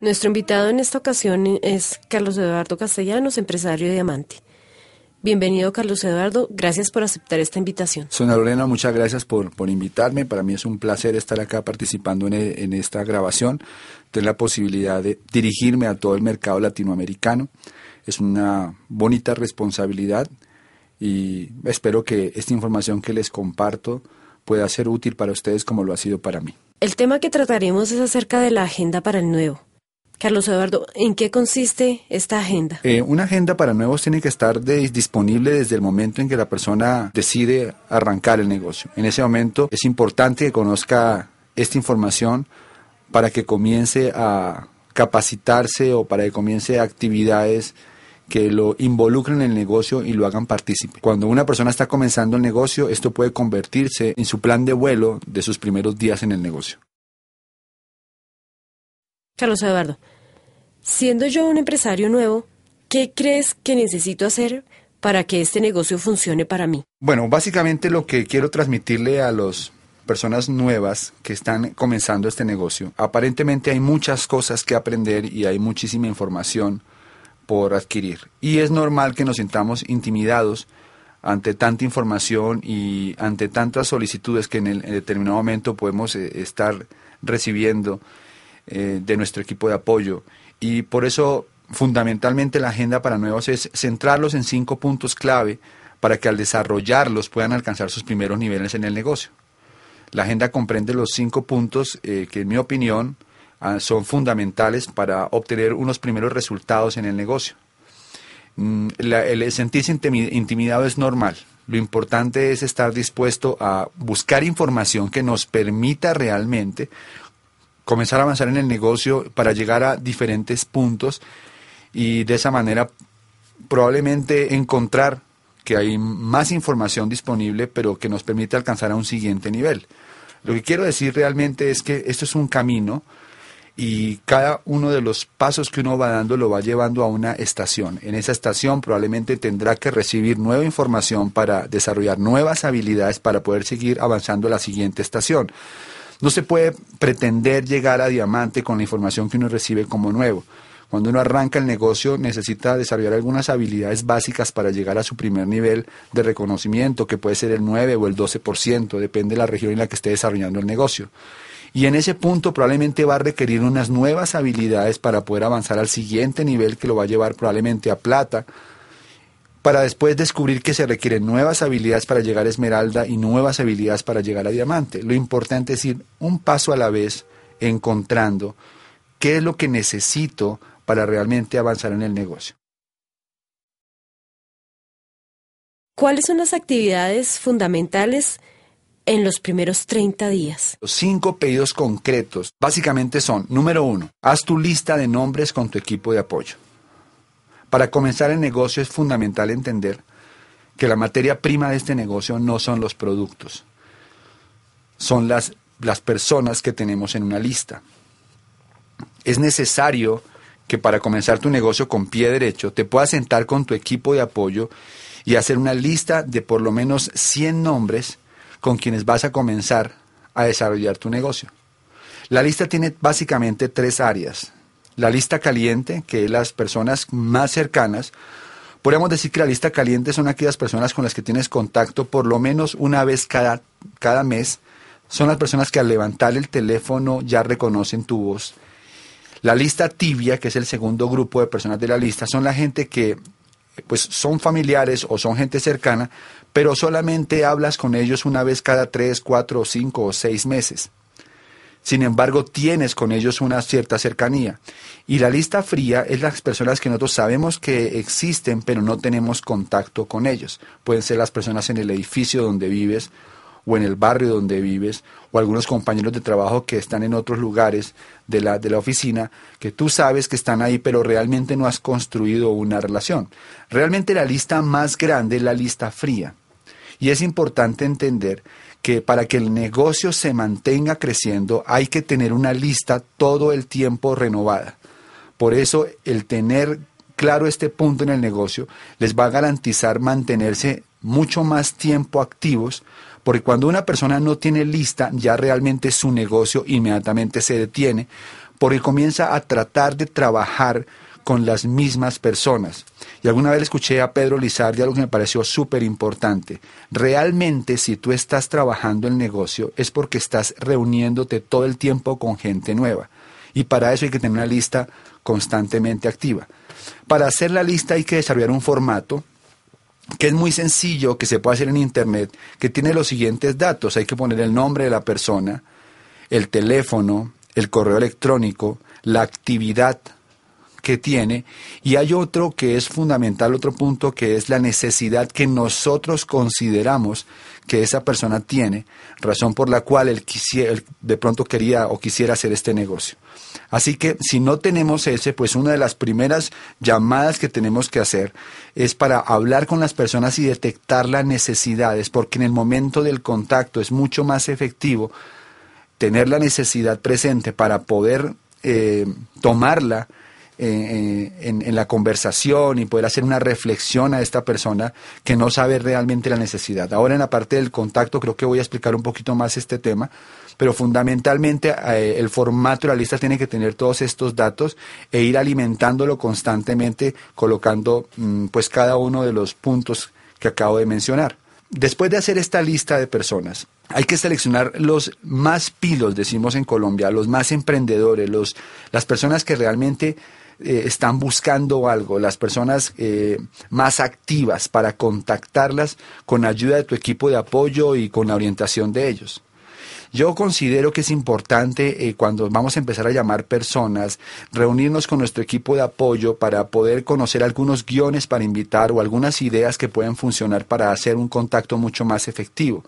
Nuestro invitado en esta ocasión es Carlos Eduardo Castellanos, empresario de Diamante. Bienvenido, Carlos Eduardo. Gracias por aceptar esta invitación. Sonia Lorena, muchas gracias por, por invitarme. Para mí es un placer estar acá participando en, en esta grabación, tener la posibilidad de dirigirme a todo el mercado latinoamericano. Es una bonita responsabilidad y espero que esta información que les comparto pueda ser útil para ustedes como lo ha sido para mí. El tema que trataremos es acerca de la agenda para el nuevo. Carlos Eduardo, ¿en qué consiste esta agenda? Eh, una agenda para nuevos tiene que estar disponible desde el momento en que la persona decide arrancar el negocio. En ese momento es importante que conozca esta información para que comience a capacitarse o para que comience actividades que lo involucren en el negocio y lo hagan partícipe. Cuando una persona está comenzando el negocio, esto puede convertirse en su plan de vuelo de sus primeros días en el negocio. Carlos Eduardo, siendo yo un empresario nuevo, ¿qué crees que necesito hacer para que este negocio funcione para mí? Bueno, básicamente lo que quiero transmitirle a las personas nuevas que están comenzando este negocio, aparentemente hay muchas cosas que aprender y hay muchísima información por adquirir. Y es normal que nos sintamos intimidados ante tanta información y ante tantas solicitudes que en, el, determinado momento podemos eh, estar recibiendo eh, de nuestro equipo de apoyo. Y por eso, fundamentalmente, la agenda para nuevos es centrarlos en cinco puntos clave para que al desarrollarlos puedan alcanzar sus primeros niveles en el negocio. La agenda comprende los cinco puntos eh, que, en mi opinión, ah, son fundamentales para obtener unos primeros resultados en el negocio. Mm, el sentirse intimidado es normal. Lo importante es estar dispuesto a buscar información que nos permita realmente comenzar a avanzar en el negocio para llegar a diferentes puntos y de esa manera probablemente encontrar que hay más información disponible, pero que nos permite alcanzar a un siguiente nivel. Lo que quiero decir realmente es que esto es un camino y cada uno de los pasos que uno va dando lo va llevando a una estación. En esa estación probablemente tendrá que recibir nueva información para desarrollar nuevas habilidades para poder seguir avanzando a la siguiente estación. No se puede pretender llegar a diamante con la información que uno recibe como nuevo. Cuando uno arranca el negocio necesita desarrollar algunas habilidades básicas para llegar a su primer nivel de reconocimiento, que puede ser el 9 o el 12%, depende de la región en la que esté desarrollando el negocio. Y en ese punto probablemente va a requerir unas nuevas habilidades para poder avanzar al siguiente nivel que lo va a llevar probablemente a plata, para después descubrir que se requieren nuevas habilidades para llegar a esmeralda y nuevas habilidades para llegar a diamante. Lo importante es ir un paso a la vez encontrando qué es lo que necesito para realmente avanzar en el negocio. ¿Cuáles son las actividades fundamentales en los primeros 30 días? Los cinco pedidos concretos básicamente son, número uno, haz tu lista de nombres con tu equipo de apoyo. Para comenzar el negocio es fundamental entender que la materia prima de este negocio no son los productos, son las, las personas que tenemos en una lista. Es necesario que para comenzar tu negocio con pie derecho te puedas sentar con tu equipo de apoyo y hacer una lista de por lo menos 100 nombres con quienes vas a comenzar a desarrollar tu negocio. La lista tiene básicamente tres áreas. La lista caliente, que es las personas más cercanas, podríamos decir que la lista caliente son aquellas personas con las que tienes contacto por lo menos una vez cada, cada mes. Son las personas que al levantar el teléfono ya reconocen tu voz. La lista tibia, que es el segundo grupo de personas de la lista, son la gente que pues son familiares o son gente cercana, pero solamente hablas con ellos una vez cada tres, cuatro, cinco o seis meses. Sin embargo, tienes con ellos una cierta cercanía. Y la lista fría es las personas que nosotros sabemos que existen, pero no tenemos contacto con ellos. Pueden ser las personas en el edificio donde vives, o en el barrio donde vives, o algunos compañeros de trabajo que están en otros lugares de la, de la oficina, que tú sabes que están ahí, pero realmente no has construido una relación. Realmente la lista más grande es la lista fría. Y es importante entender que para que el negocio se mantenga creciendo hay que tener una lista todo el tiempo renovada. Por eso el tener claro este punto en el negocio les va a garantizar mantenerse mucho más tiempo activos, porque cuando una persona no tiene lista, ya realmente su negocio inmediatamente se detiene, porque comienza a tratar de trabajar con las mismas personas. Y alguna vez escuché a Pedro Lizardi algo que me pareció súper importante. Realmente si tú estás trabajando el negocio es porque estás reuniéndote todo el tiempo con gente nueva. Y para eso hay que tener una lista constantemente activa. Para hacer la lista hay que desarrollar un formato que es muy sencillo, que se puede hacer en Internet, que tiene los siguientes datos. Hay que poner el nombre de la persona, el teléfono, el correo electrónico, la actividad que tiene y hay otro que es fundamental, otro punto que es la necesidad que nosotros consideramos que esa persona tiene, razón por la cual él, quisiera, de pronto quería o quisiera hacer este negocio. Así que si no tenemos ese, pues una de las primeras llamadas que tenemos que hacer es para hablar con las personas y detectar las necesidades, porque en el momento del contacto es mucho más efectivo tener la necesidad presente para poder eh, tomarla eh, en, la conversación y poder hacer una reflexión a esta persona que no sabe realmente la necesidad. Ahora en la parte del contacto creo que voy a explicar un poquito más este tema, pero fundamentalmente eh, el formato de la lista tiene que tener todos estos datos e ir alimentándolo constantemente colocando mm, pues cada uno de los puntos que acabo de mencionar. Después de hacer esta lista de personas, hay que seleccionar los más pilos, decimos en Colombia, los más emprendedores, los, las personas que realmente eh, están buscando algo, las personas eh, más activas para contactarlas con ayuda de tu equipo de apoyo y con la orientación de ellos. Yo considero que es importante eh, cuando vamos a empezar a llamar personas, reunirnos con nuestro equipo de apoyo para poder conocer algunos guiones para invitar o algunas ideas que pueden funcionar para hacer un contacto mucho más efectivo.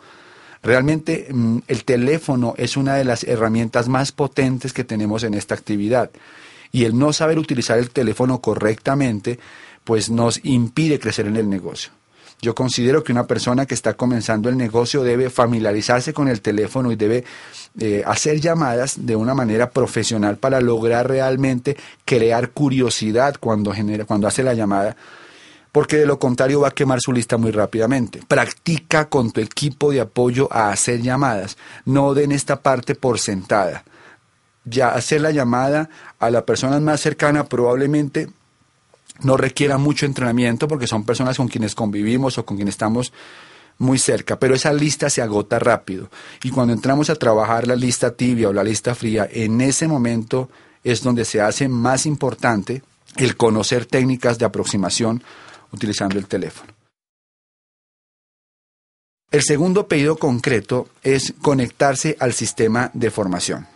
Realmente mm, el teléfono es una de las herramientas más potentes que tenemos en esta actividad y el no saber utilizar el teléfono correctamente, pues nos impide crecer en el negocio. Yo considero que una persona que está comenzando el negocio debe familiarizarse con el teléfono y debe eh, hacer llamadas de una manera profesional para lograr realmente crear curiosidad cuando, genera, cuando hace la llamada, porque de lo contrario va a quemar su lista muy rápidamente. Practica con tu equipo de apoyo a hacer llamadas. No den esta parte por sentada ya hacer la llamada a la persona más cercana probablemente no requiera mucho entrenamiento porque son personas con quienes convivimos o con quienes estamos muy cerca, pero esa lista se agota rápido. Y cuando entramos a trabajar la lista tibia o la lista fría, en ese momento es donde se hace más importante el conocer técnicas de aproximación utilizando el teléfono. El segundo pedido concreto es conectarse al sistema de formación.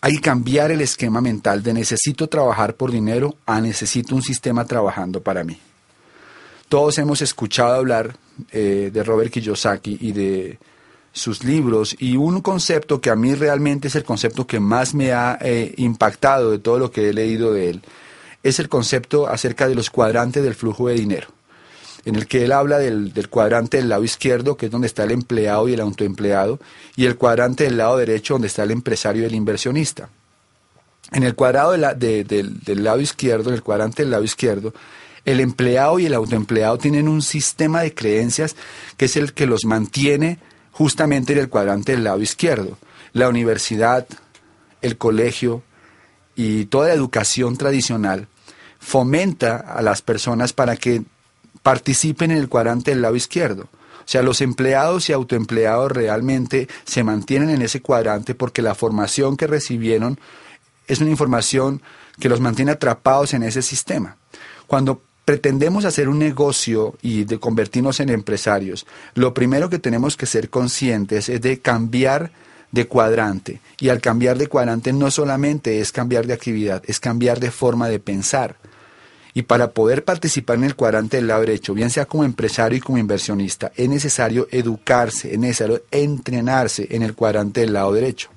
Hay que cambiar el esquema mental de necesito trabajar por dinero a necesito un sistema trabajando para mí. Todos hemos escuchado hablar eh, de Robert Kiyosaki y de sus libros y un concepto que a mí realmente es el concepto que más me ha eh, impactado de todo lo que he leído de él es el concepto acerca de los cuadrantes del flujo de dinero en el que él habla del, cuadrante del lado izquierdo, que es donde está el empleado y el autoempleado, y el cuadrante del lado derecho, donde está el empresario y el inversionista. En el cuadrado del lado izquierdo, en el cuadrante del lado izquierdo, el empleado y el autoempleado tienen un sistema de creencias que es el que los mantiene justamente en el cuadrante del lado izquierdo. La universidad, el colegio y toda educación tradicional fomenta a las personas para que participen en el cuadrante del lado izquierdo. O sea, los empleados y autoempleados realmente se mantienen en ese cuadrante porque la formación que recibieron es una información que los mantiene atrapados en ese sistema. Cuando pretendemos hacer un negocio y de convertirnos en empresarios, lo primero que tenemos que ser conscientes es de cambiar de cuadrante. Y al cambiar de cuadrante no solamente es cambiar de actividad, es cambiar de forma de pensar. Y para poder participar en el cuadrante del lado derecho, bien sea como empresario y como inversionista, es necesario educarse, es necesario entrenarse en el cuadrante del lado derecho.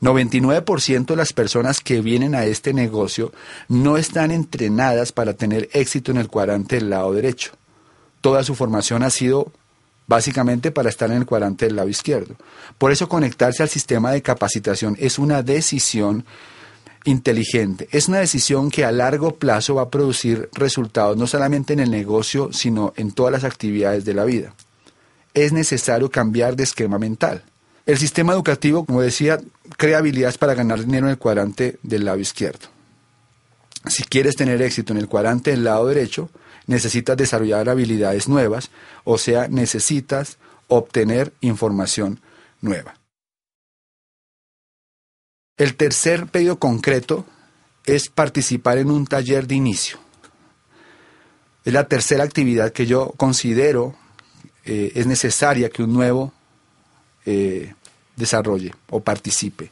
99% de las personas que vienen a este negocio no están entrenadas para tener éxito en el cuadrante del lado derecho. Toda su formación ha sido básicamente para estar en el cuadrante del lado izquierdo. Por eso conectarse al sistema de capacitación es una decisión inteligente. Es una decisión que a largo plazo va a producir resultados no solamente en el negocio, sino en todas las actividades de la vida. Es necesario cambiar de esquema mental. El sistema educativo, como decía, crea habilidades para ganar dinero en el cuadrante del lado izquierdo. Si quieres tener éxito en el cuadrante del lado derecho, necesitas desarrollar habilidades nuevas, o sea, necesitas obtener información nueva. El tercer pedido concreto es participar en un taller de inicio. Es la tercera actividad que yo considero eh, es necesaria que un nuevo eh, desarrolle o participe.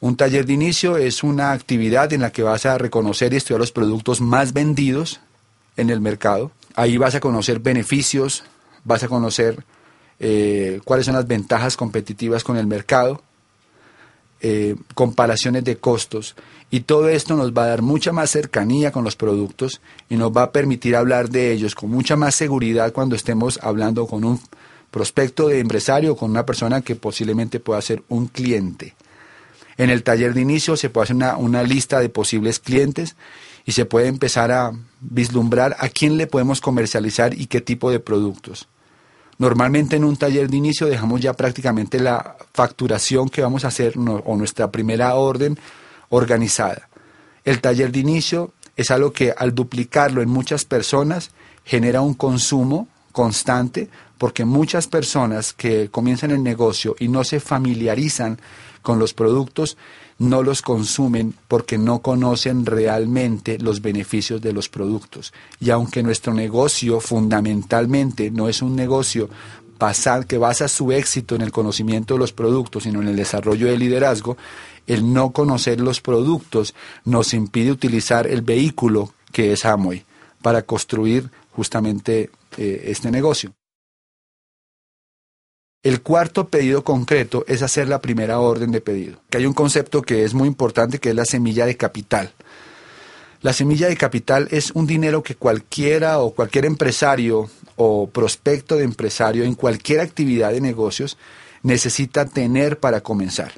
Un taller de inicio es una actividad en la que vas a reconocer y estudiar los productos más vendidos en el mercado. Ahí vas a conocer beneficios, vas a conocer eh, cuáles son las ventajas competitivas con el mercado, eh, comparaciones de costos y todo esto nos va a dar mucha más cercanía con los productos y nos va a permitir hablar de ellos con mucha más seguridad cuando estemos hablando con un prospecto de empresario o con una persona que posiblemente pueda ser un cliente. En el taller de inicio se puede hacer una, una lista de posibles clientes y se puede empezar a vislumbrar a quién le podemos comercializar y qué tipo de productos. Normalmente en un taller de inicio dejamos ya prácticamente la facturación que vamos a hacer o nuestra primera orden organizada. El taller de inicio es algo que al duplicarlo en muchas personas genera un consumo constante porque muchas personas que comienzan el negocio y no se familiarizan con los productos no los consumen porque no conocen realmente los beneficios de los productos. Y aunque nuestro negocio fundamentalmente no es un negocio que basa su éxito en el conocimiento de los productos, sino en el desarrollo del liderazgo, el no conocer los productos nos impide utilizar el vehículo que es Amway para construir justamente eh, este negocio. El cuarto pedido concreto es hacer la primera orden de pedido. Que hay un concepto que es muy importante que es la semilla de capital. La semilla de capital es un dinero que cualquiera o cualquier empresario o prospecto de empresario en cualquier actividad de negocios necesita tener para comenzar.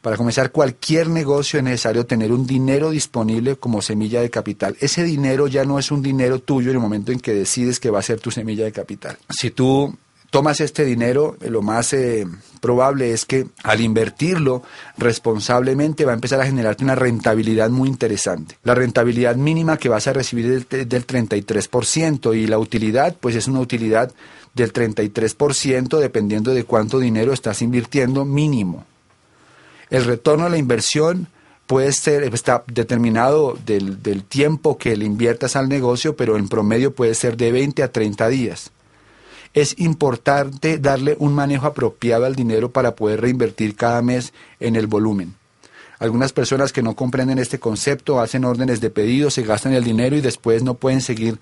Para comenzar cualquier negocio es necesario tener un dinero disponible como semilla de capital. Ese dinero ya no es un dinero tuyo en el momento en que decides que va a ser tu semilla de capital. Si tú tomas este dinero, lo más eh, probable es que al invertirlo responsablemente va a empezar a generarte una rentabilidad muy interesante. La rentabilidad mínima que vas a recibir es del, del 33% y la utilidad pues es una utilidad del 33% dependiendo de cuánto dinero estás invirtiendo mínimo. El retorno a la inversión puede ser, está determinado del, del tiempo que le inviertas al negocio, pero en promedio puede ser de 20 a 30 días es importante darle un manejo apropiado al dinero para poder reinvertir cada mes en el volumen. Algunas personas que no comprenden este concepto hacen órdenes de pedido, se gastan el dinero y después no pueden seguir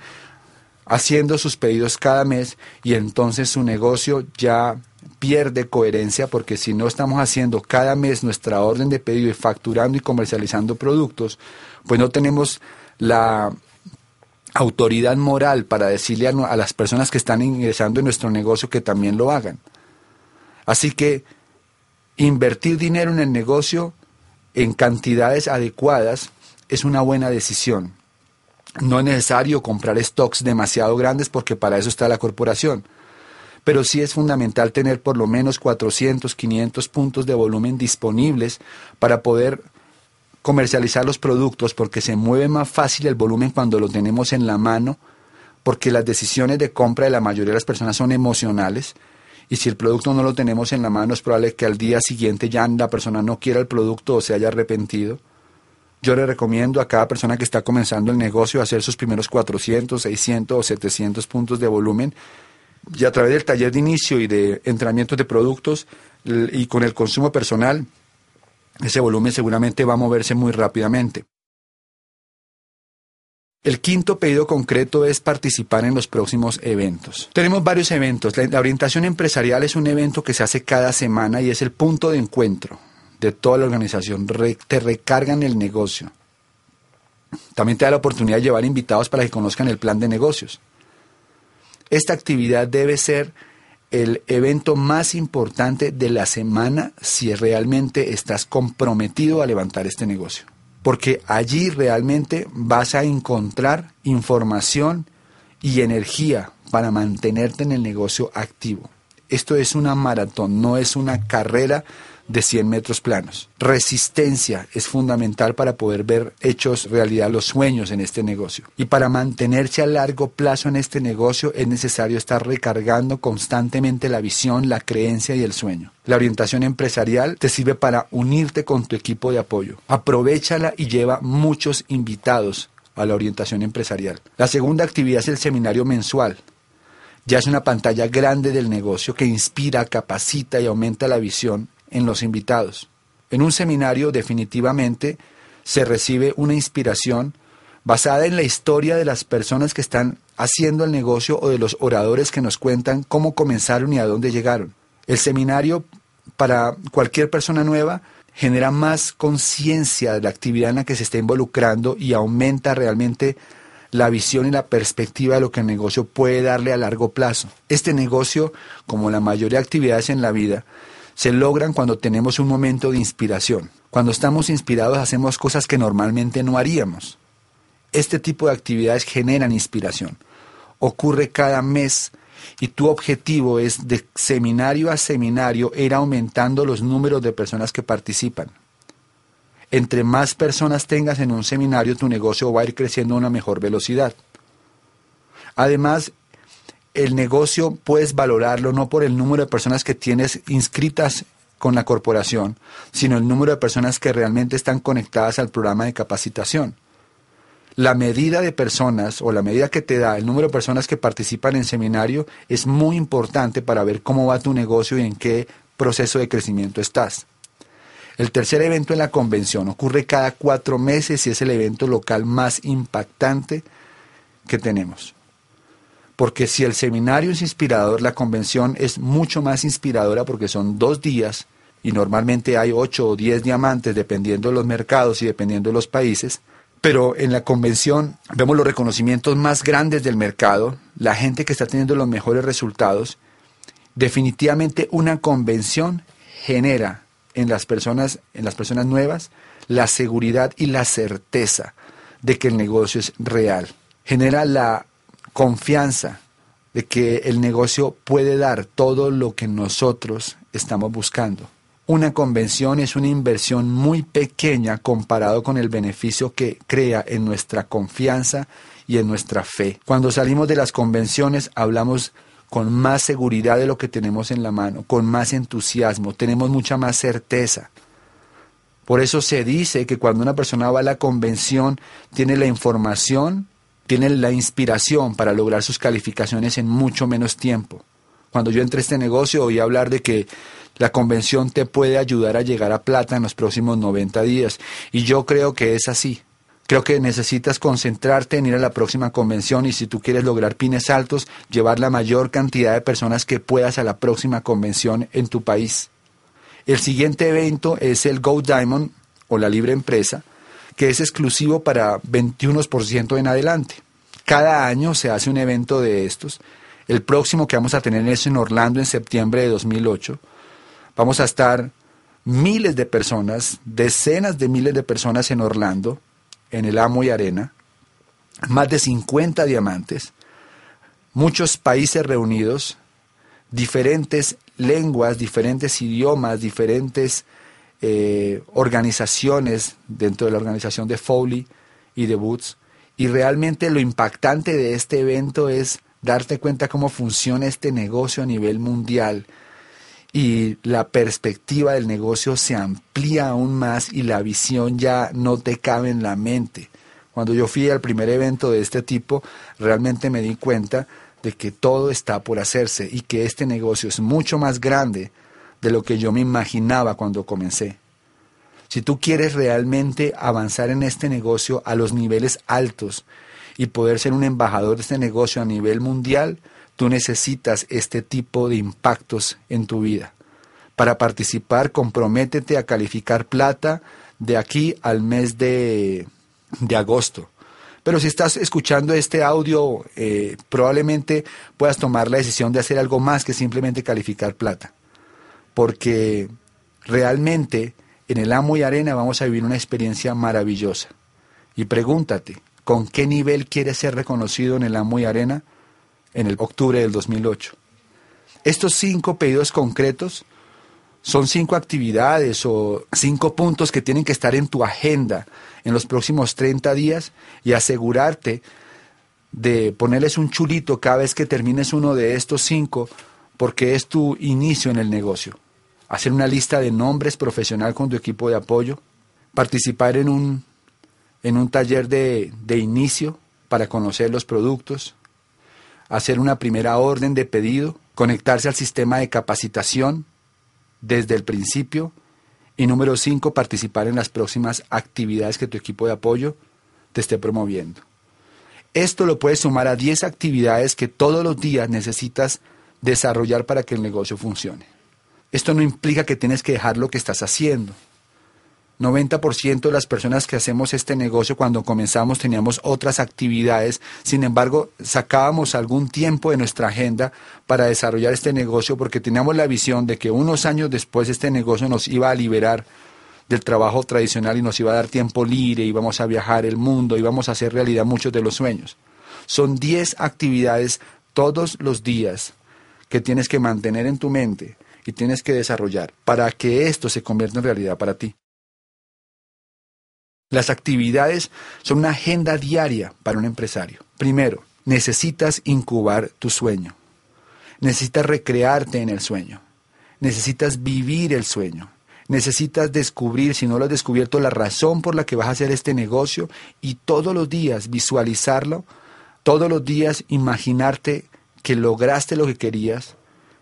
haciendo sus pedidos cada mes y entonces su negocio ya pierde coherencia porque si no estamos haciendo cada mes nuestra orden de pedido y facturando y comercializando productos, pues no tenemos la autoridad moral para decirle a, las personas que están ingresando en nuestro negocio que también lo hagan. Así que invertir dinero en el negocio en cantidades adecuadas es una buena decisión. No es necesario comprar stocks demasiado grandes porque para eso está la corporación. Pero sí es fundamental tener por lo menos 400, 500 puntos de volumen disponibles para poder comercializar los productos porque se mueve más fácil el volumen cuando lo tenemos en la mano, porque las decisiones de compra de la mayoría de las personas son emocionales y si el producto no lo tenemos en la mano es probable que al día siguiente ya la persona no quiera el producto o se haya arrepentido. Yo le recomiendo a cada persona que está comenzando el negocio hacer sus primeros 400, 600 o 700 puntos de volumen y a través del taller de inicio y de entrenamientos de productos y con el consumo personal ese volumen seguramente va a moverse muy rápidamente. El quinto pedido concreto es participar en los próximos eventos. Tenemos varios eventos. La, orientación empresarial es un evento que se hace cada semana y es el punto de encuentro de toda la organización. te recargan el negocio. También te da la oportunidad de llevar invitados para que conozcan el plan de negocios. Esta actividad debe ser el evento más importante de la semana si realmente estás comprometido a levantar este negocio. Porque allí realmente vas a encontrar información y energía para mantenerte en el negocio activo. Esto es una maratón, no es una carrera de 100 metros planos. Resistencia es fundamental para poder ver hechos realidad los sueños en este negocio. Y para mantenerse a largo plazo en este negocio es necesario estar recargando constantemente la visión, la creencia y el sueño. La orientación empresarial te sirve para unirte con tu equipo de apoyo. Aprovechala y lleva muchos invitados a la orientación empresarial. La segunda actividad es el seminario mensual. Ya es una pantalla grande del negocio que inspira, capacita y aumenta la visión en los invitados. En un seminario definitivamente se recibe una inspiración basada en la historia de las personas que están haciendo el negocio o de los oradores que nos cuentan cómo comenzaron y a dónde llegaron. El seminario para cualquier persona nueva genera más conciencia de la actividad en la que se está involucrando y aumenta realmente la visión y la perspectiva de lo que el negocio puede darle a largo plazo. Este negocio, como la mayoría de actividades en la vida, se logran cuando tenemos un momento de inspiración. Cuando estamos inspirados hacemos cosas que normalmente no haríamos. Este tipo de actividades generan inspiración. Ocurre cada mes y tu objetivo es de seminario a seminario ir aumentando los números de personas que participan. Entre más personas tengas en un seminario, tu negocio va a ir creciendo a una mejor velocidad. Además, el negocio puedes valorarlo no por el número de personas que tienes inscritas con la corporación, sino el número de personas que realmente están conectadas al programa de capacitación. La medida de personas o la medida que te da el número de personas que participan en seminario es muy importante para ver cómo va tu negocio y en qué proceso de crecimiento estás. El tercer evento en la convención ocurre cada cuatro meses y es el evento local más impactante que tenemos porque si el seminario es inspirador, la convención es mucho más inspiradora porque son dos días y normalmente hay ocho o diez diamantes dependiendo de los mercados y dependiendo de los países. Pero en la convención vemos los reconocimientos más grandes del mercado, la gente que está teniendo los mejores resultados. Definitivamente una convención genera en las personas, en las personas nuevas, la seguridad y la certeza de que el negocio es real. Genera la confianza de que el negocio puede dar todo lo que nosotros estamos buscando. Una convención es una inversión muy pequeña comparado con el beneficio que crea en nuestra confianza y en nuestra fe. Cuando salimos de las convenciones hablamos con más seguridad de lo que tenemos en la mano, con más entusiasmo, tenemos mucha más certeza. Por eso se dice que cuando una persona va a la convención tiene la información tienen la inspiración para lograr sus calificaciones en mucho menos tiempo. Cuando yo entré a este negocio oí hablar de que la convención te puede ayudar a llegar a plata en los próximos 90 días y yo creo que es así. Creo que necesitas concentrarte en ir a la próxima convención y si tú quieres lograr pines altos, llevar la mayor cantidad de personas que puedas a la próxima convención en tu país. El siguiente evento es el Go Diamond o la libre empresa, que es exclusivo para 21% en adelante. Cada año se hace un evento de estos. El próximo que vamos a tener es en Orlando en septiembre de 2008. Vamos a estar miles de personas, decenas de miles de personas en Orlando, en el Amo y Arena, más de 50 diamantes, muchos países reunidos, diferentes lenguas, diferentes idiomas, diferentes eh, organizaciones dentro de la organización de Foley y de Boots. Y realmente lo impactante de este evento es darte cuenta cómo funciona este negocio a nivel mundial y la perspectiva del negocio se amplía aún más y la visión ya no te cabe en la mente. Cuando yo fui al primer evento de este tipo, realmente me di cuenta de que todo está por hacerse y que este negocio es mucho más grande de lo que yo me imaginaba cuando comencé. Si tú quieres realmente avanzar en este negocio a los niveles altos y poder ser un embajador de este negocio a nivel mundial, tú necesitas este tipo de impactos en tu vida. Para participar, comprométete a calificar plata de aquí al mes de, agosto. Pero si estás escuchando este audio, eh, probablemente puedas tomar la decisión de hacer algo más que simplemente calificar plata porque realmente en el Amo y Arena vamos a vivir una experiencia maravillosa. Y pregúntate, ¿con qué nivel quieres ser reconocido en el Amo y Arena en el octubre del 2008? Estos cinco pedidos concretos son cinco actividades o cinco puntos que tienen que estar en tu agenda en los próximos 30 días y asegurarte de ponerles un chulito cada vez que termines uno de estos cinco porque es tu inicio en el negocio. Hacer una lista de nombres profesional con tu equipo de apoyo, participar en un, en un taller de, de inicio para conocer los productos, hacer una primera orden de pedido, conectarse al sistema de capacitación desde el principio y número cinco, participar en las próximas actividades que tu equipo de apoyo te esté promoviendo. Esto lo puedes sumar a 10 actividades que todos los días necesitas desarrollar para que el negocio funcione. Esto no implica que tienes que dejar lo que estás haciendo. 90% de las personas que hacemos este negocio cuando comenzamos teníamos otras actividades, sin embargo sacábamos algún tiempo de nuestra agenda para desarrollar este negocio porque teníamos la visión de que unos años después este negocio nos iba a liberar del trabajo tradicional y nos iba a dar tiempo libre, íbamos a viajar el mundo, íbamos a hacer realidad muchos de los sueños. Son 10 actividades todos los días que tienes que mantener en tu mente y tienes que desarrollar para que esto se convierta en realidad para ti. Las actividades son una agenda diaria para un empresario. Primero, necesitas incubar tu sueño. Necesitas recrearte en el sueño. Necesitas vivir el sueño. Necesitas descubrir, si no lo has descubierto, la razón por la que vas a hacer este negocio y todos los días visualizarlo, todos los días imaginarte que lograste lo que querías,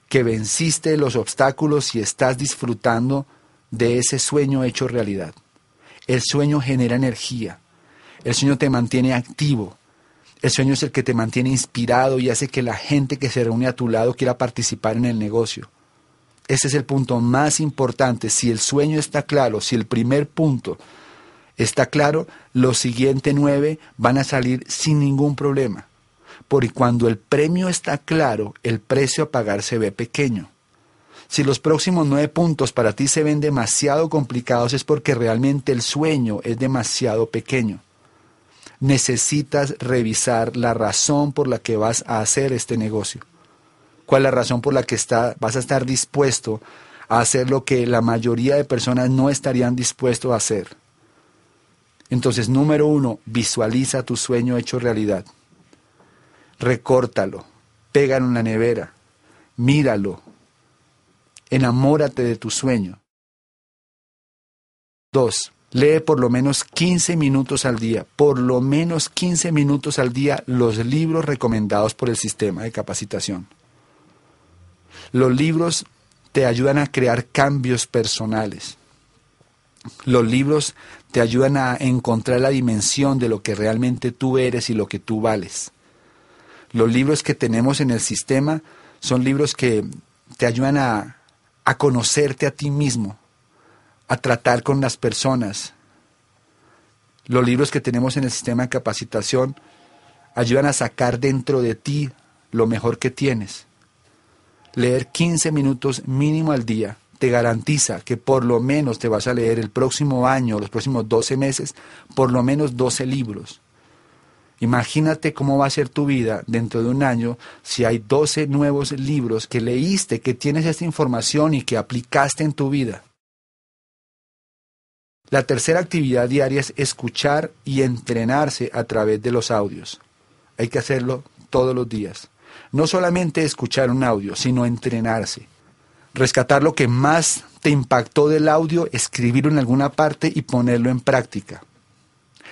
que venciste los obstáculos y estás disfrutando de ese sueño hecho realidad. El sueño genera energía. El sueño te mantiene activo. El sueño es el que te mantiene inspirado y hace que la gente que se reúne a tu lado quiera participar en el negocio. Ese es el punto más importante. Si el sueño está claro, si el primer punto está claro, los siguientes nueve van a salir sin ningún problema. Porque cuando el premio está claro, el precio a pagar se ve pequeño. Si los próximos nueve puntos para ti se ven demasiado complicados es porque realmente el sueño es demasiado pequeño. Necesitas revisar la razón por la que vas a hacer este negocio. ¿Cuál es la razón por la que está, vas a estar dispuesto a hacer lo que la mayoría de personas no estarían dispuestos a hacer? Entonces, número uno, visualiza tu sueño hecho realidad. Recórtalo, pégalo en la nevera, míralo, enamórate de tu sueño. Dos, lee por lo menos 15 minutos al día, por lo menos 15 minutos al día los libros recomendados por el sistema de capacitación. Los libros te ayudan a crear cambios personales. Los libros te ayudan a encontrar la dimensión de lo que realmente tú eres y lo que tú vales. Los libros que tenemos en el sistema son libros que te ayudan a a conocerte a ti mismo, a tratar con las personas. Los libros que tenemos en el sistema de capacitación ayudan a sacar dentro de ti lo mejor que tienes. Leer 15 minutos mínimo al día te garantiza que por lo menos te vas a leer el próximo año, los próximos 12 meses, por lo menos 12 libros. Imagínate cómo va a ser tu vida dentro de un año si hay 12 nuevos libros que leíste, que tienes esta información y que aplicaste en tu vida. La tercera actividad diaria es escuchar y entrenarse a través de los audios. Hay que hacerlo todos los días. No solamente escuchar un audio, sino entrenarse. Rescatar lo que más te impactó del audio, escribirlo en alguna parte y ponerlo en práctica.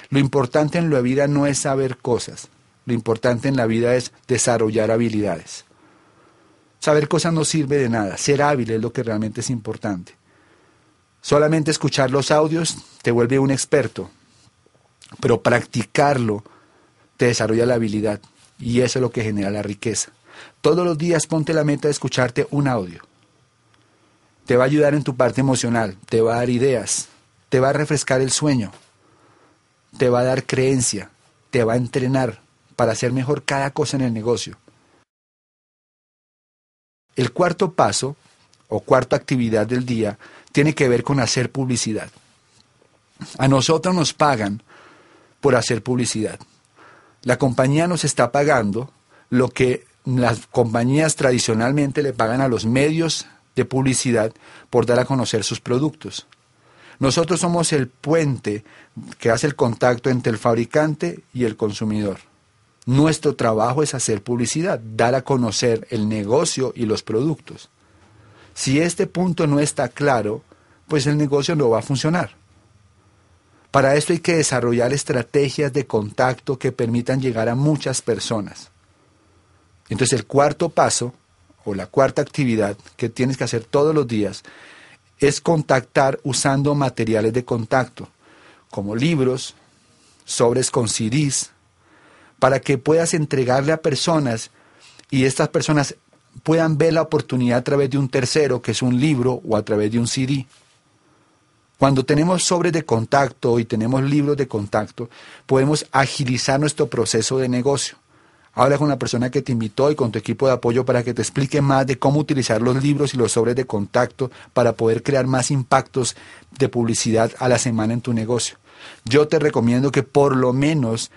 Lo importante en la vida no es saber cosas, lo importante en la vida es desarrollar habilidades. Saber cosas no sirve de nada, ser hábil es lo que realmente es importante. Solamente escuchar los audios te vuelve un experto, pero practicarlo te desarrolla la habilidad y eso es lo que genera la riqueza. Todos los días ponte la meta de escucharte un audio. Te va a ayudar en tu parte emocional, te va a dar ideas, te va a refrescar el sueño, te va a dar creencia, te va a entrenar para hacer mejor cada cosa en el negocio. El cuarto paso o cuarta actividad del día tiene que ver con hacer publicidad. A nosotros nos pagan por hacer publicidad. La compañía nos está pagando lo que las compañías tradicionalmente le pagan a los medios de publicidad por dar a conocer sus productos. Nosotros somos el puente que hace el contacto entre el fabricante y el consumidor. Nuestro trabajo es hacer publicidad, dar a conocer el negocio y los productos. Si este punto no está claro, pues el negocio no va a funcionar. Para esto hay que desarrollar estrategias de contacto que permitan llegar a muchas personas. Entonces el cuarto paso o la cuarta actividad que tienes que hacer todos los días es contactar usando materiales de contacto, como libros, sobres con CDs, para que puedas entregarle a personas y estas personas puedan ver la oportunidad a través de un tercero, que es un libro o a través de un CD. Cuando tenemos sobres de contacto y tenemos libros de contacto, podemos agilizar nuestro proceso de negocio. Habla con la persona que te invitó y con tu equipo de apoyo para que te explique más de cómo utilizar los libros y los sobres de contacto para poder crear más impactos de publicidad a la semana en tu negocio. Yo te recomiendo que por lo menos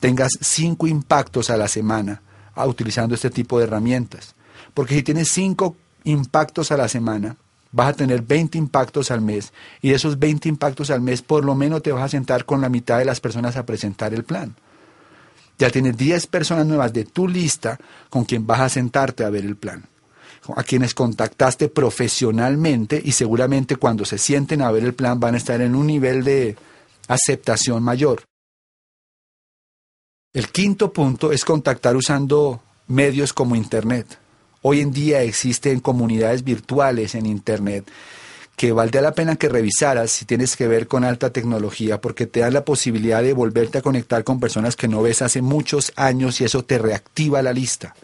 tengas cinco impactos a la semana ah, utilizando este tipo de herramientas. Porque si tienes cinco impactos a la semana, vas a tener 20 impactos al mes y de esos 20 impactos al mes por lo menos te vas a sentar con la mitad de las personas a presentar el plan. Ya tienes 10 personas nuevas de tu lista con quien vas a sentarte a ver el plan. A quienes contactaste profesionalmente y seguramente cuando se sienten a ver el plan van a estar en un nivel de aceptación mayor. El quinto punto es contactar usando medios como Internet. Hoy en día existen comunidades virtuales en Internet que valdría la pena que revisaras si tienes que ver con alta tecnología, porque te dan la posibilidad de volverte a conectar con personas que no ves hace muchos años y eso te reactiva la lista.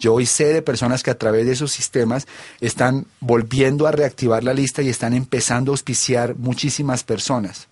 Yo hoy sé de personas que a través de esos sistemas están volviendo a reactivar la lista y están empezando a auspiciar muchísimas personas.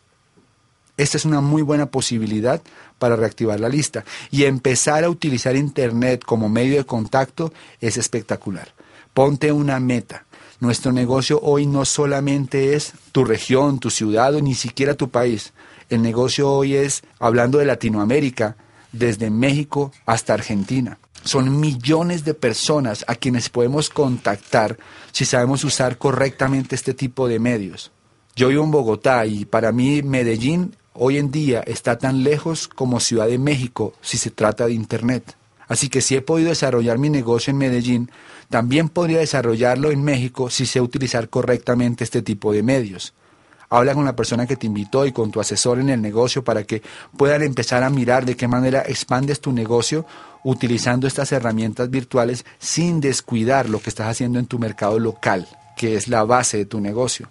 Esta es una muy buena posibilidad para reactivar la lista. Y empezar a utilizar Internet como medio de contacto es espectacular. Ponte una meta. Nuestro negocio hoy no solamente es tu región, tu ciudad o ni siquiera tu país. El negocio hoy es, hablando de Latinoamérica, desde México hasta Argentina. Son millones de personas a quienes podemos contactar si sabemos usar correctamente este tipo de medios. Yo vivo en Bogotá y para mí Medellín hoy en día está tan lejos como Ciudad de México si se trata de Internet. Así que si he podido desarrollar mi negocio en Medellín, también podría desarrollarlo en México si sé utilizar correctamente este tipo de medios. Habla con la persona que te invitó y con tu asesor en el negocio para que puedan empezar a mirar de qué manera expandes tu negocio utilizando estas herramientas virtuales sin descuidar lo que estás haciendo en tu mercado local, que es la base de tu negocio.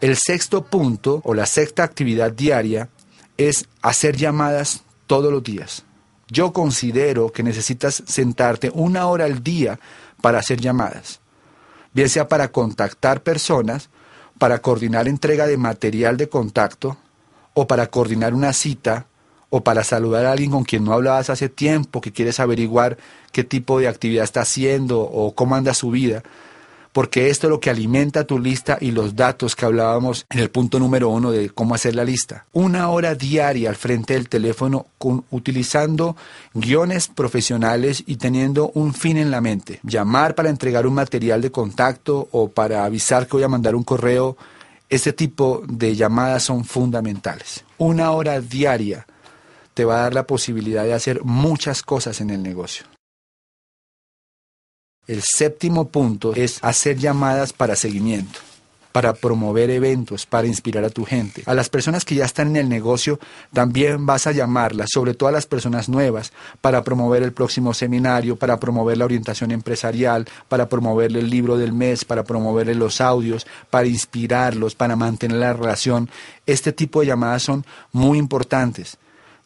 El sexto punto o la sexta actividad diaria es hacer llamadas todos los días. Yo considero que necesitas sentarte una hora al día para hacer llamadas, bien sea para contactar personas, para coordinar entrega de material de contacto, o para coordinar una cita, o para saludar a alguien con quien no hablabas hace tiempo, que quieres averiguar qué tipo de actividad está haciendo o cómo anda su vida porque esto es lo que alimenta tu lista y los datos que hablábamos en el punto número uno de cómo hacer la lista. Una hora diaria al frente del teléfono utilizando guiones profesionales y teniendo un fin en la mente. Llamar para entregar un material de contacto o para avisar que voy a mandar un correo. Este tipo de llamadas son fundamentales. Una hora diaria te va a dar la posibilidad de hacer muchas cosas en el negocio. El séptimo punto es hacer llamadas para seguimiento, para promover eventos, para inspirar a tu gente. A las personas que ya están en el negocio también vas a llamarlas, sobre todo a las personas nuevas, para promover el próximo seminario, para promover la orientación empresarial, para promoverle el libro del mes, para promoverle los audios, para inspirarlos, para mantener la relación. Este tipo de llamadas son muy importantes.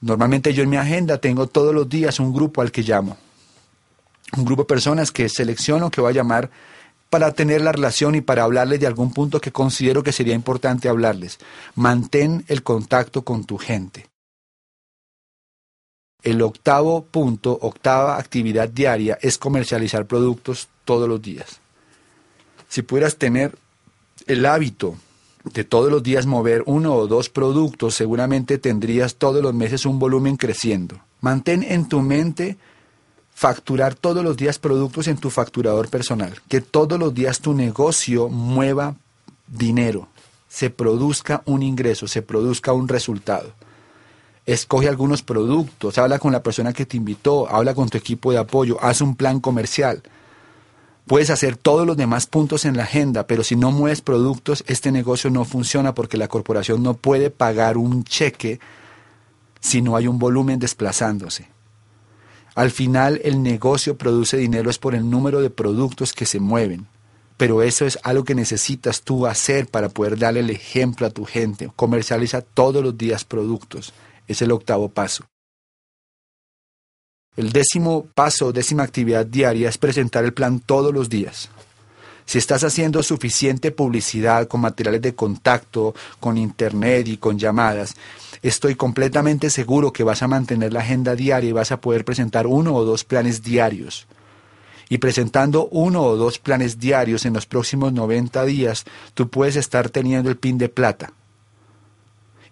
Normalmente yo en mi agenda tengo todos los días un grupo al que llamo un grupo de personas que selecciono, que voy a llamar para tener la relación y para hablarles de algún punto que considero que sería importante hablarles. Mantén el contacto con tu gente. El octavo punto, octava actividad diaria es comercializar productos todos los días. Si pudieras tener el hábito de todos los días mover uno o dos productos, seguramente tendrías todos los meses un volumen creciendo. Mantén en tu mente facturar todos los días productos en tu facturador personal, que todos los días tu negocio mueva dinero, se produzca un ingreso, se produzca un resultado. Escoge algunos productos, habla con la persona que te invitó, habla con tu equipo de apoyo, haz un plan comercial. Puedes hacer todos los demás puntos en la agenda, pero si no mueves productos, este negocio no funciona porque la corporación no puede pagar un cheque si no hay un volumen desplazándose. Al final el negocio produce dinero es por el número de productos que se mueven. Pero eso es algo que necesitas tú hacer para poder darle el ejemplo a tu gente. Comercializa todos los días productos. Es el octavo paso. El décimo paso, décima actividad diaria es presentar el plan todos los días. Si estás haciendo suficiente publicidad con materiales de contacto, con internet y con llamadas, estoy completamente seguro que vas a mantener la agenda diaria y vas a poder presentar uno o dos planes diarios. Y presentando uno o dos planes diarios en los próximos 90 días, tú puedes estar teniendo el pin de plata.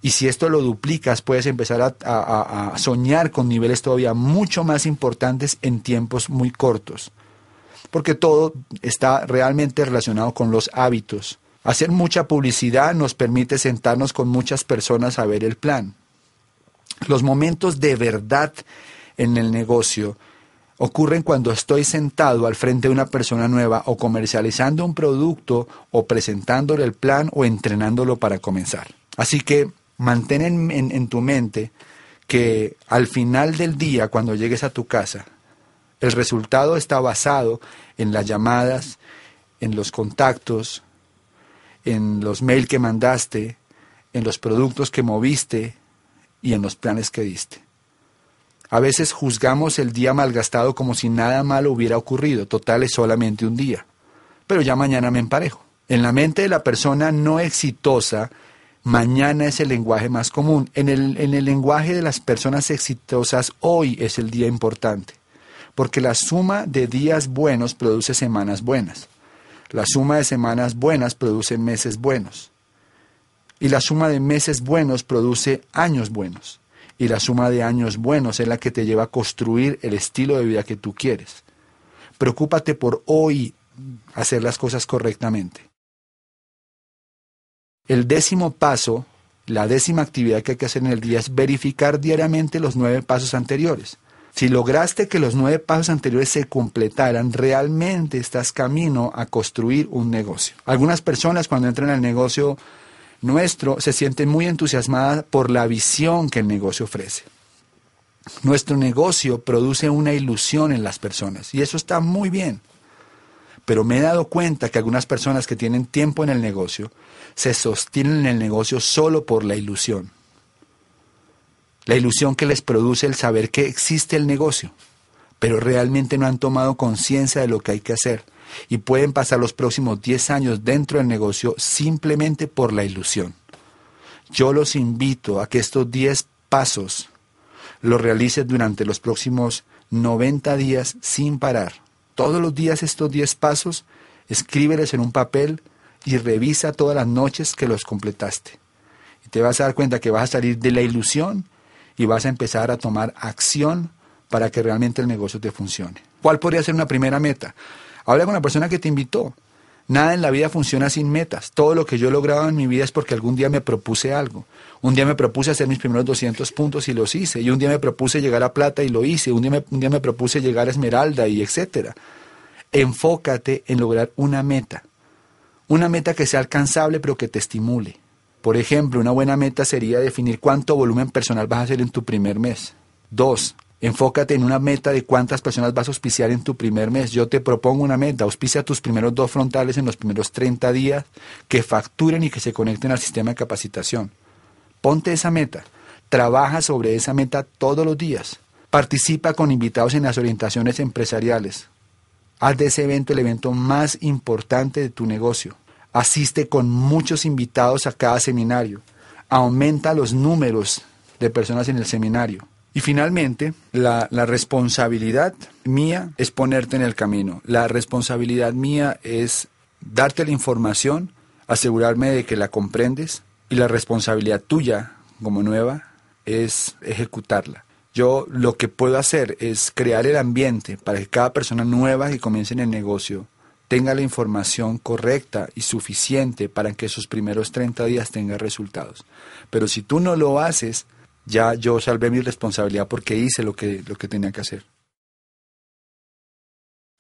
Y si esto lo duplicas, puedes empezar a, soñar con niveles todavía mucho más importantes en tiempos muy cortos. Porque todo está realmente relacionado con los hábitos. Hacer mucha publicidad nos permite sentarnos con muchas personas a ver el plan. Los momentos de verdad en el negocio ocurren cuando estoy sentado al frente de una persona nueva o comercializando un producto o presentándole el plan o entrenándolo para comenzar. Así que mantén en, tu mente que al final del día, cuando llegues a tu casa, el resultado está basado en las llamadas, en los contactos, en los mails que mandaste, en los productos que moviste y en los planes que diste. A veces juzgamos el día malgastado como si nada malo hubiera ocurrido, total es solamente un día, pero ya mañana me emparejo. En la mente de la persona no exitosa, mañana es el lenguaje más común. En el, en el lenguaje de las personas exitosas, hoy es el día importante, porque la suma de días buenos produce semanas buenas. La suma de semanas buenas produce meses buenos. Y la suma de meses buenos produce años buenos. Y la suma de años buenos es la que te lleva a construir el estilo de vida que tú quieres. Preocúpate por hoy hacer las cosas correctamente. El décimo paso, la décima actividad que hay que hacer en el día es verificar diariamente los nueve pasos anteriores. Si lograste que los nueve pasos anteriores se completaran, realmente estás camino a construir un negocio. Algunas personas cuando entran al negocio nuestro se sienten muy entusiasmadas por la visión que el negocio ofrece. Nuestro negocio produce una ilusión en las personas y eso está muy bien. Pero me he dado cuenta que algunas personas que tienen tiempo en el negocio se sostienen en el negocio solo por la ilusión la ilusión que les produce el saber que existe el negocio, pero realmente no han tomado conciencia de lo que hay que hacer y pueden pasar los próximos 10 años dentro del negocio simplemente por la ilusión. Yo los invito a que estos 10 pasos los realices durante los próximos 90 días sin parar. Todos los días estos 10 pasos, escríbeles en un papel y revisa todas las noches que los completaste. Y te vas a dar cuenta que vas a salir de la ilusión y vas a empezar a tomar acción para que realmente el negocio te funcione. ¿Cuál podría ser una primera meta? Habla con la persona que te invitó. Nada en la vida funciona sin metas. Todo lo que yo he logrado en mi vida es porque algún día me propuse algo. Un día me propuse hacer mis primeros 200 puntos y los hice. Y un día me propuse llegar a plata y lo hice. Un día me, un día me propuse llegar a esmeralda y etcétera. Enfócate en lograr una meta. Una meta que sea alcanzable pero que te estimule. Por ejemplo, una buena meta sería definir cuánto volumen personal vas a hacer en tu primer mes. Dos, enfócate en una meta de cuántas personas vas a auspiciar en tu primer mes. Yo te propongo una meta, auspicia tus primeros dos frontales en los primeros 30 días que facturen y que se conecten al sistema de capacitación. Ponte esa meta, trabaja sobre esa meta todos los días. Participa con invitados en las orientaciones empresariales. Haz de ese evento el evento más importante de tu negocio. Asiste con muchos invitados a cada seminario. Aumenta los números de personas en el seminario. Y finalmente, la, la, responsabilidad mía es ponerte en el camino. La responsabilidad mía es darte la información, asegurarme de que la comprendes y la responsabilidad tuya como nueva es ejecutarla. Yo lo que puedo hacer es crear el ambiente para que cada persona nueva que comience en el negocio tenga la información correcta y suficiente para que sus primeros 30 días tenga resultados. Pero si tú no lo haces, ya yo salvé mi responsabilidad porque hice lo que, lo que tenía que hacer.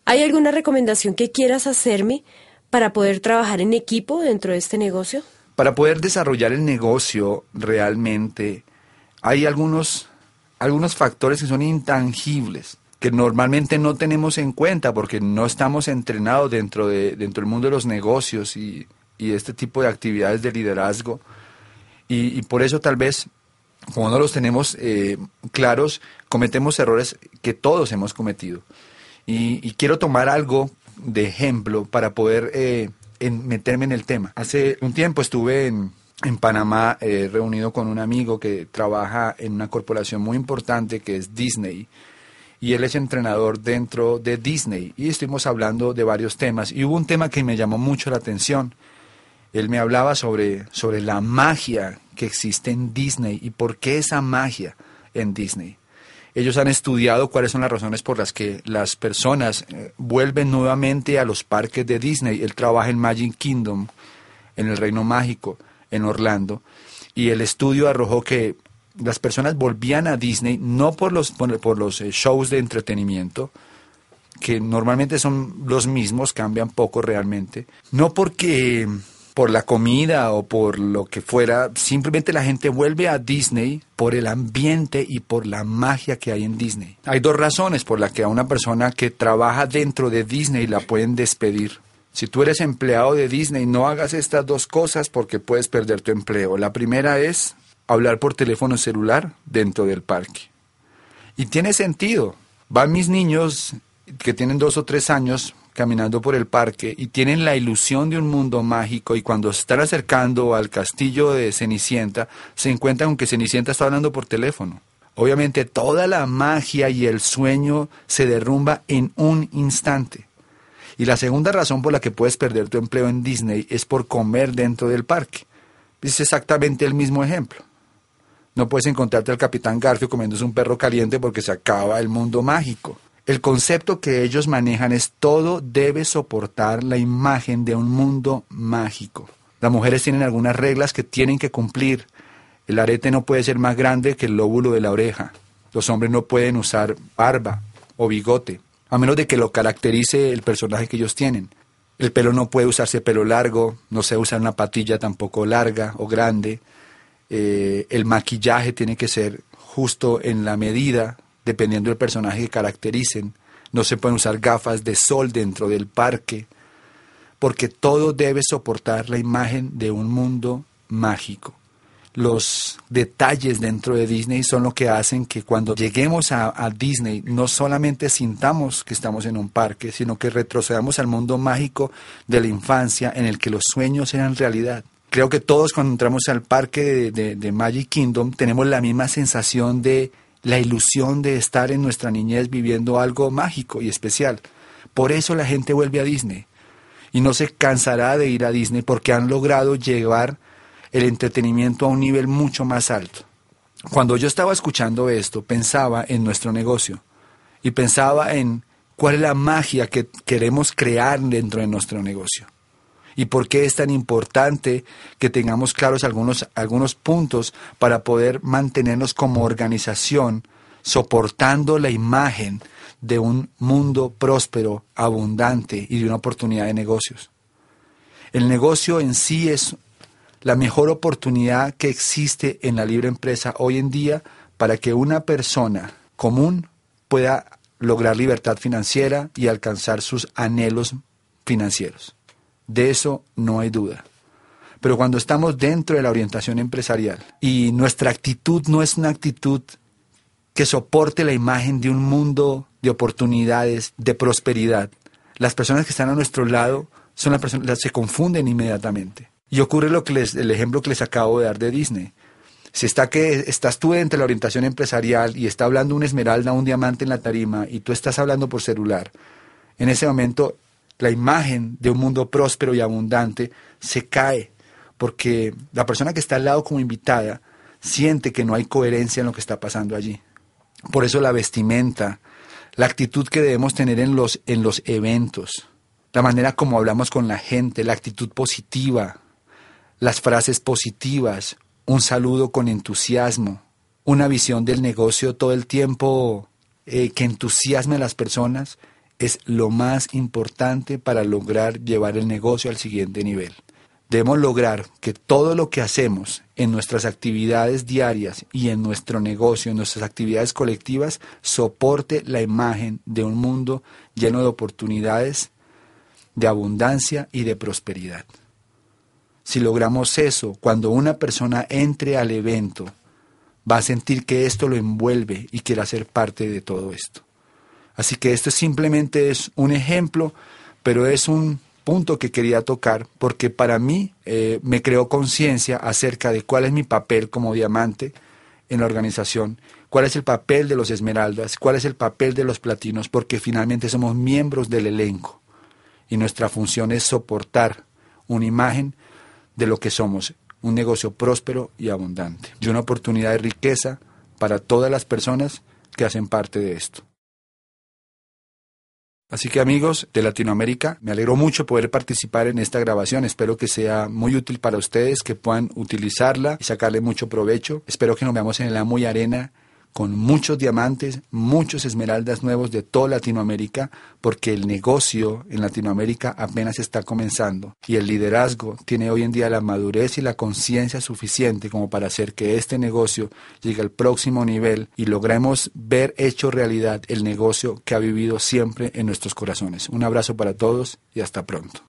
¿Hay alguna recomendación que quieras hacerme para poder trabajar en equipo dentro de este negocio? Para poder desarrollar el negocio realmente hay algunos, algunos factores que son intangibles que normalmente no tenemos en cuenta porque no estamos entrenados dentro, de, dentro del mundo de los negocios y, este tipo de actividades de liderazgo. Y, por eso tal vez, como no los tenemos eh, claros, cometemos errores que todos hemos cometido. Y, quiero tomar algo de ejemplo para poder eh, meterme en el tema. Hace un tiempo estuve en, en Panamá eh, reunido con un amigo que trabaja en una corporación muy importante que es Disney y él es entrenador dentro de Disney y estuvimos hablando de varios temas y hubo un tema que me llamó mucho la atención. Él me hablaba sobre, sobre la magia que existe en Disney y por qué esa magia en Disney. Ellos han estudiado cuáles son las razones por las que las personas eh, vuelven nuevamente a los parques de Disney. Él trabaja en Magic Kingdom, en el Reino Mágico, en Orlando, y el estudio arrojó que las personas volvían a Disney no por los, por, los eh, shows de entretenimiento, que normalmente son los mismos, cambian poco realmente, no porque por la comida o por lo que fuera, simplemente la gente vuelve a Disney por el ambiente y por la magia que hay en Disney. Hay dos razones por las que a una persona que trabaja dentro de Disney la pueden despedir. Si tú eres empleado de Disney, no hagas estas dos cosas porque puedes perder tu empleo. La primera es hablar por teléfono celular dentro del parque. Y tiene sentido. Van mis niños que tienen dos o tres años caminando por el parque y tienen la ilusión de un mundo mágico y cuando están acercando al castillo de Cenicienta se encuentran con que Cenicienta está hablando por teléfono. Obviamente toda la magia y el sueño se derrumba en un instante. Y la segunda razón por la que puedes perder tu empleo en Disney es por comer dentro del parque. Es exactamente el mismo ejemplo. No puedes encontrarte al capitán Garfio comiéndose un perro caliente porque se acaba el mundo mágico. El concepto que ellos manejan es todo debe soportar la imagen de un mundo mágico. Las mujeres tienen algunas reglas que tienen que cumplir. El arete no puede ser más grande que el lóbulo de la oreja. Los hombres no pueden usar barba o bigote, a menos de que lo caracterice el personaje que ellos tienen. El pelo no puede usarse pelo largo, no se usa una patilla tampoco larga o grande. Eh, el maquillaje tiene que ser justo en la medida, dependiendo del personaje que caractericen. No se pueden usar gafas de sol dentro del parque, porque todo debe soportar la imagen de un mundo mágico. Los detalles dentro de Disney son lo que hacen que cuando lleguemos a, a Disney no solamente sintamos que estamos en un parque, sino que retrocedamos al mundo mágico de la infancia en el que los sueños eran realidad creo que todos cuando entramos al parque de, Magic Kingdom tenemos la misma sensación de la ilusión de estar en nuestra niñez viviendo algo mágico y especial. Por eso la gente vuelve a Disney y no se cansará de ir a Disney porque han logrado llevar el entretenimiento a un nivel mucho más alto. Cuando yo estaba escuchando esto, pensaba en nuestro negocio y pensaba en cuál es la magia que queremos crear dentro de nuestro negocio y por qué es tan importante que tengamos claros algunos, algunos puntos para poder mantenernos como organización soportando la imagen de un mundo próspero, abundante y de una oportunidad de negocios. El negocio en sí es la mejor oportunidad que existe en la libre empresa hoy en día para que una persona común pueda lograr libertad financiera y alcanzar sus anhelos financieros. De eso no hay duda. Pero cuando estamos dentro de la orientación empresarial y nuestra actitud no es una actitud que soporte la imagen de un mundo de oportunidades, de prosperidad, las personas que están a nuestro lado son las personas que se confunden inmediatamente. Y ocurre lo que les, el ejemplo que les acabo de dar de Disney. Si está que estás tú dentro de la orientación empresarial y está hablando un esmeralda, un diamante en la tarima y tú estás hablando por celular, en ese momento la imagen de un mundo próspero y abundante se cae, porque la persona que está al lado como invitada siente que no hay coherencia en lo que está pasando allí. Por eso la vestimenta, la actitud que debemos tener en los, en los eventos, la manera como hablamos con la gente, la actitud positiva, las frases positivas, un saludo con entusiasmo, una visión del negocio todo el tiempo eh, que entusiasme a las personas, es lo más importante para lograr llevar el negocio al siguiente nivel. Debemos lograr que todo lo que hacemos en nuestras actividades diarias y en nuestro negocio, en nuestras actividades colectivas, soporte la imagen de un mundo lleno de oportunidades, de abundancia y de prosperidad. Si logramos eso, cuando una persona entre al evento, va a sentir que esto lo envuelve y quiere hacer parte de todo esto. Así que esto simplemente es un ejemplo, pero es un punto que quería tocar porque para mí eh, me creó conciencia acerca de cuál es mi papel como diamante en la organización, cuál es el papel de los esmeraldas, cuál es el papel de los platinos, porque finalmente somos miembros del elenco y nuestra función es soportar una imagen de lo que somos, un negocio próspero y abundante, y una oportunidad de riqueza para todas las personas que hacen parte de esto. Así que amigos de Latinoamérica, me alegro mucho poder participar en esta grabación. Espero que sea muy útil para ustedes, que puedan utilizarla y sacarle mucho provecho. Espero que nos veamos en el Amo y Arena con muchos diamantes, muchos esmeraldas nuevos de toda Latinoamérica, porque el negocio en Latinoamérica apenas está comenzando y el liderazgo tiene hoy en día la madurez y la conciencia suficiente como para hacer que este negocio llegue al próximo nivel y logremos ver hecho realidad el negocio que ha vivido siempre en nuestros corazones. Un abrazo para todos y hasta pronto.